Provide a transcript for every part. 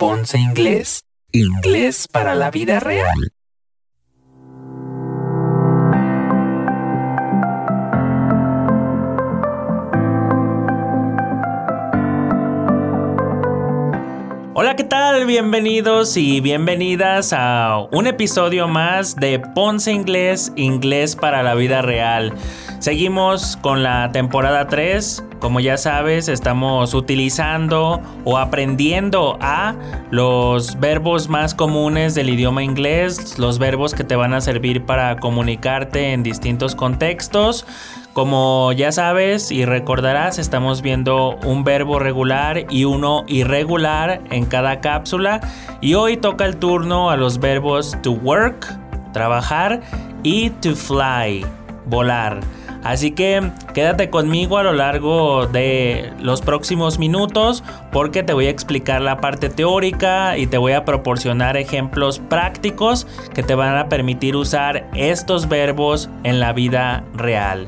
Ponce Inglés. Inglés para la vida real. Hola, ¿qué tal? Bienvenidos y bienvenidas a un episodio más de Ponce Inglés, Inglés para la vida real. Seguimos con la temporada 3. Como ya sabes, estamos utilizando o aprendiendo a los verbos más comunes del idioma inglés, los verbos que te van a servir para comunicarte en distintos contextos. Como ya sabes y recordarás, estamos viendo un verbo regular y uno irregular en cada cápsula. Y hoy toca el turno a los verbos to work, trabajar, y to fly, volar. Así que quédate conmigo a lo largo de los próximos minutos porque te voy a explicar la parte teórica y te voy a proporcionar ejemplos prácticos que te van a permitir usar estos verbos en la vida real.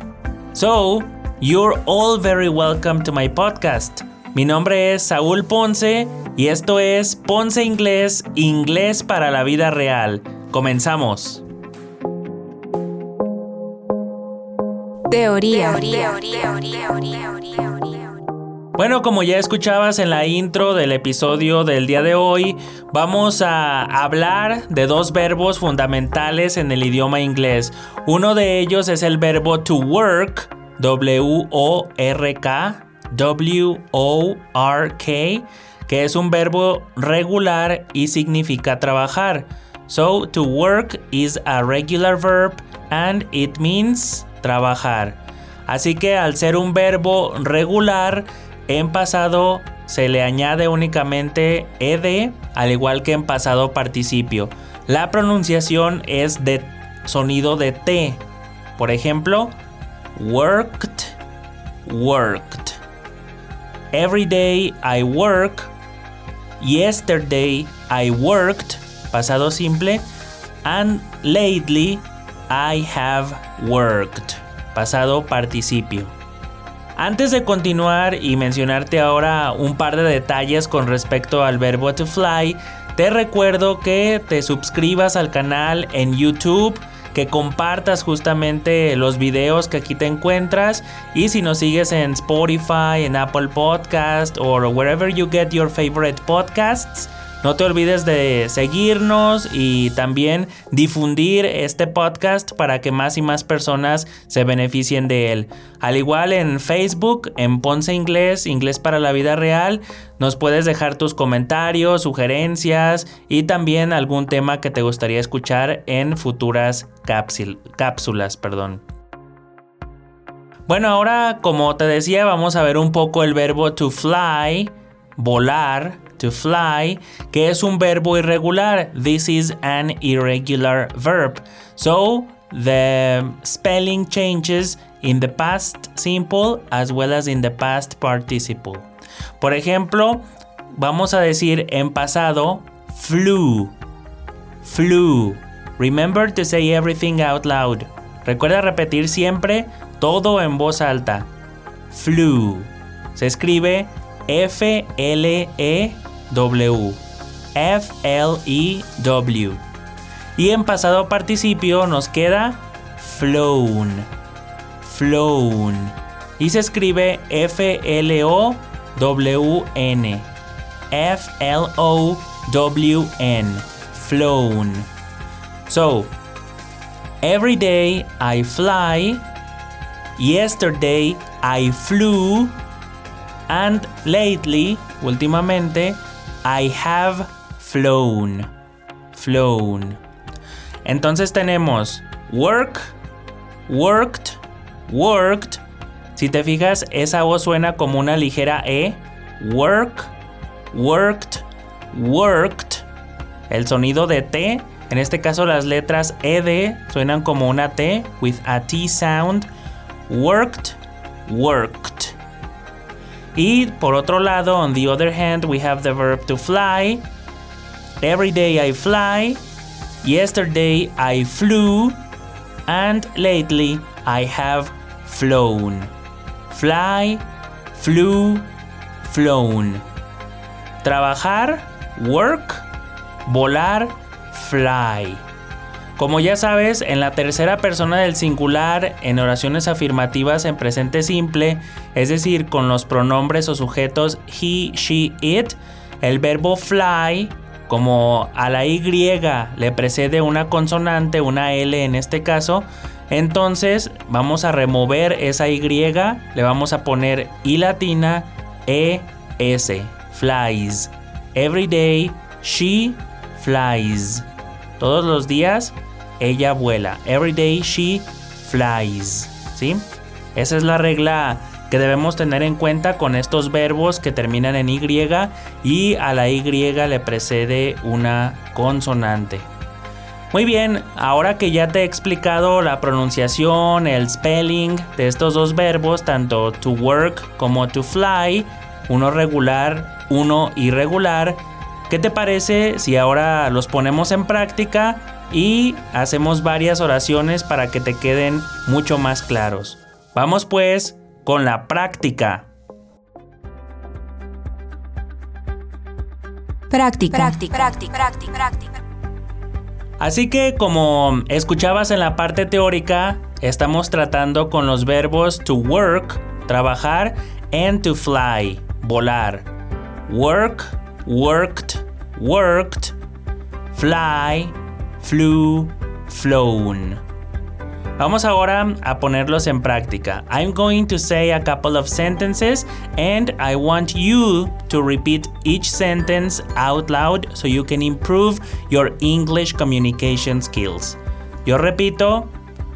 So, you're all very welcome to my podcast. Mi nombre es Saúl Ponce y esto es Ponce Inglés, Inglés para la vida real. Comenzamos. Teoría. Bueno, como ya escuchabas en la intro del episodio del día de hoy, vamos a hablar de dos verbos fundamentales en el idioma inglés. Uno de ellos es el verbo to work, W-O-R-K, W-O-R-K, que es un verbo regular y significa trabajar. So, to work is a regular verb and it means trabajar. Así que al ser un verbo regular, en pasado se le añade únicamente ed, al igual que en pasado participio. La pronunciación es de sonido de T. Por ejemplo, worked, worked. Every day I work. Yesterday I worked, pasado simple. And lately I have worked, pasado participio. Antes de continuar y mencionarte ahora un par de detalles con respecto al verbo to fly, te recuerdo que te suscribas al canal en YouTube, que compartas justamente los videos que aquí te encuentras y si nos sigues en Spotify, en Apple Podcast o wherever you get your favorite podcasts, no te olvides de seguirnos y también difundir este podcast para que más y más personas se beneficien de él. Al igual en Facebook, en Ponce Inglés, Inglés para la vida real, nos puedes dejar tus comentarios, sugerencias y también algún tema que te gustaría escuchar en futuras cápsulas. Perdón. Bueno, ahora como te decía, vamos a ver un poco el verbo to fly, volar, to fly, que es un verbo irregular. This is an irregular verb. So the spelling changes in the past simple as well as in the past participle. Por ejemplo, vamos a decir en pasado flew. Flew. Remember to say everything out loud. Recuerda repetir siempre todo en voz alta. Flew. Se escribe F-L-E W. F-L-E-W. Y en pasado participio nos queda flown. Flown. Y se escribe F-L-O-W-N. F-L-O-W-N. Flown. So, every day I fly. Yesterday I flew. And lately, últimamente, I have flown. Flown. Entonces tenemos work, worked, worked. Si te fijas, esa O suena como una ligera E. Work, worked, worked. El sonido de T, en este caso las letras ED suenan como una T with a T sound. Worked, worked. Y por otro lado, on the other hand, we have the verb to fly. Every day I fly. Yesterday I flew. And lately I have flown. Fly, flew, flown. Trabajar, work, volar, fly. Como ya sabes, en la tercera persona del singular, en oraciones afirmativas en presente simple, es decir, con los pronombres o sujetos he, she, it, el verbo fly, como a la Y le precede una consonante, una L en este caso, entonces vamos a remover esa Y, le vamos a poner I latina, E, S, flies. Every day, she flies. Todos los días, ella vuela. Every day, she flies. ¿Sí? Esa es la regla que debemos tener en cuenta con estos verbos que terminan en Y y a la Y le precede una consonante. Muy bien, ahora que ya te he explicado la pronunciación, el spelling de estos dos verbos, tanto to work como to fly, uno regular, uno irregular, ¿qué te parece si ahora los ponemos en práctica y hacemos varias oraciones para que te queden mucho más claros? Vamos pues con la práctica. Práctica. Práctica. Práctica. Práctica. práctica. Así que como escuchabas en la parte teórica, estamos tratando con los verbos to work, trabajar, and to fly, volar. Work, worked, worked, fly, flew, flown. Vamos ahora a ponerlos en práctica. I'm going to say a couple of sentences and I want you to repeat each sentence out loud so you can improve your English communication skills. Yo repito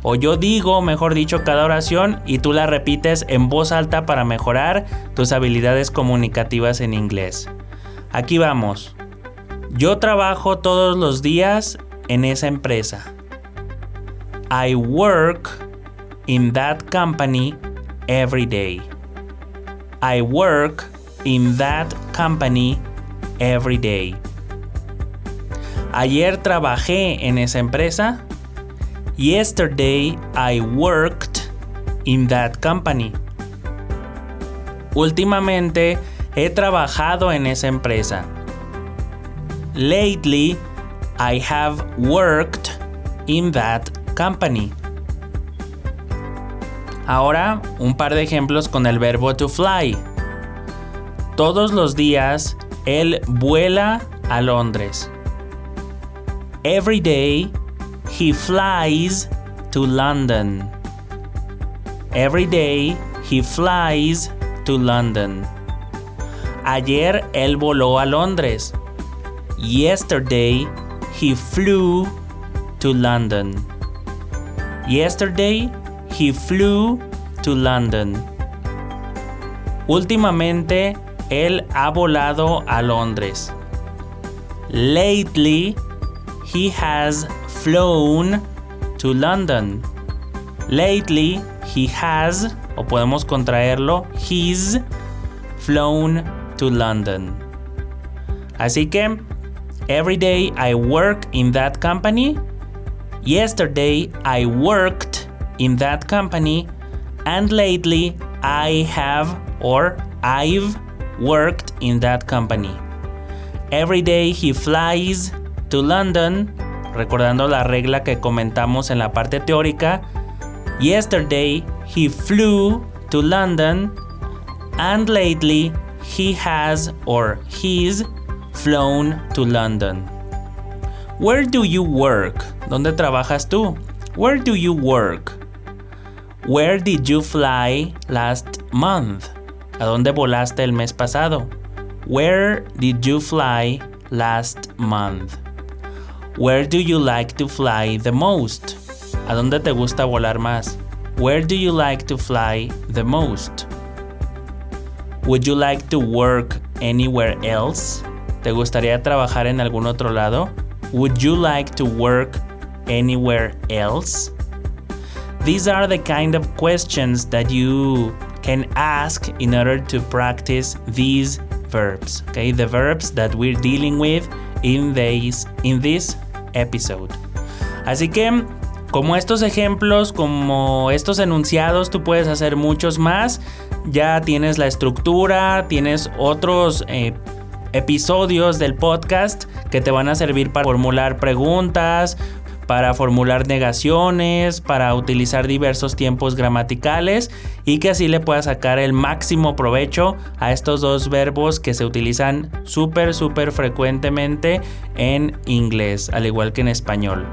o yo digo, mejor dicho, cada oración y tú la repites en voz alta para mejorar tus habilidades comunicativas en inglés. Aquí vamos. Yo trabajo todos los días en esa empresa. I work in that company every day. I work in that company every day. Ayer trabajé en esa empresa. Yesterday I worked in that company. Últimamente he trabajado en esa empresa. Lately I have worked in that company. Ahora, un par de ejemplos con el verbo to fly. Todos los días, él vuela a Londres. Every day, he flies to London. Every day, he flies to London. Ayer él voló a Londres. Yesterday, he flew to London. Yesterday, he flew to London. Últimamente, él ha volado a Londres. Lately, he has flown to London. Lately, he has, o podemos contraerlo, he's flown to London. Así que, every day I work in that company Yesterday I worked in that company and lately I have or I've worked in that company. Every day he flies to London, recordando la regla que comentamos en la parte teórica. Yesterday he flew to London and lately he has or he's flown to London. Where do you work? ¿Dónde trabajas tú? Where do you work? Where did you fly last month? ¿A dónde volaste el mes pasado? Where did you fly last month? Where do you like to fly the most? ¿A dónde te gusta volar más? Where do you like to fly the most? Would you like to work anywhere else? ¿Te gustaría trabajar en algún otro lado? Would you like to work anywhere else? These are the kind of questions that you can ask in order to practice these verbs, okay? The verbs that we're dealing with in this, in this episode. Así que, como estos ejemplos, como estos enunciados, tú puedes hacer muchos más. Ya tienes la estructura, tienes otros eh, episodios del podcast que te van a servir para formular preguntas, para formular negaciones, para utilizar diversos tiempos gramaticales y que así le puedas sacar el máximo provecho a estos dos verbos que se utilizan súper, súper frecuentemente en inglés, al igual que en español.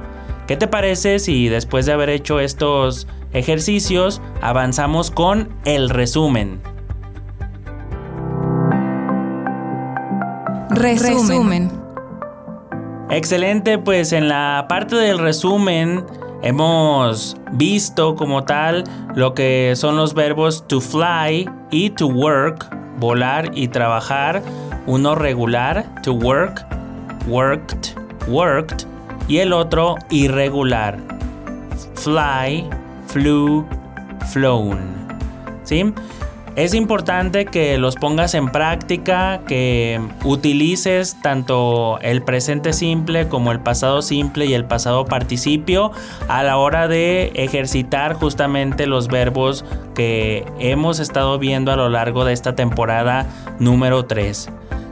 ¿Qué te parece si después de haber hecho estos ejercicios avanzamos con el resumen? Resumen. Excelente, pues en la parte del resumen hemos visto como tal lo que son los verbos to fly y to work, volar y trabajar. Uno regular, to work, worked, worked. Y el otro irregular, fly, flew, flown. ¿Sí? Es importante que los pongas en práctica, que utilices tanto el presente simple como el pasado simple y el pasado participio a la hora de ejercitar justamente los verbos que hemos estado viendo a lo largo de esta temporada número 3.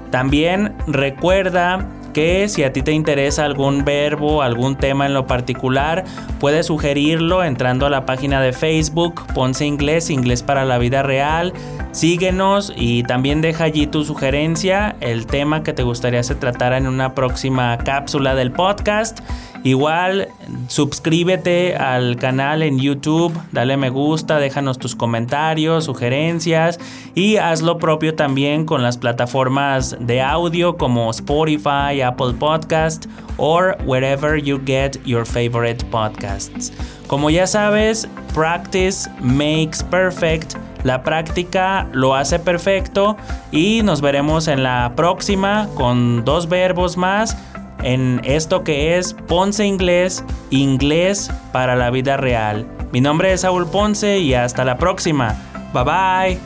También recuerda que si a ti te interesa algún verbo, algún tema en lo particular, puedes sugerirlo entrando a la página de Facebook, Ponce Inglés, Inglés para la Vida Real. Síguenos y también deja allí tu sugerencia, el tema que te gustaría se tratara en una próxima cápsula del podcast. Igual, suscríbete al canal en YouTube, dale me gusta, déjanos tus comentarios, sugerencias y haz lo propio también con las plataformas de audio como Spotify, Apple Podcast or wherever you get your favorite podcasts. Como ya sabes, practice makes perfect. La práctica lo hace perfecto y nos veremos en la próxima con dos verbos más en esto que es Ponce Inglés, inglés para la vida real. Mi nombre es Saúl Ponce y hasta la próxima. Bye bye.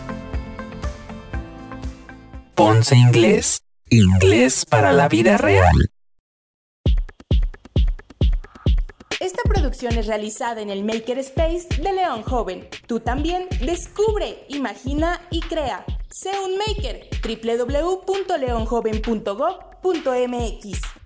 Ponce Inglés, inglés para la vida real. Esta producción es realizada en el Maker Space de León Joven. Tú también descubre, imagina y crea. Sé un maker. www.leonjoven.gov.mx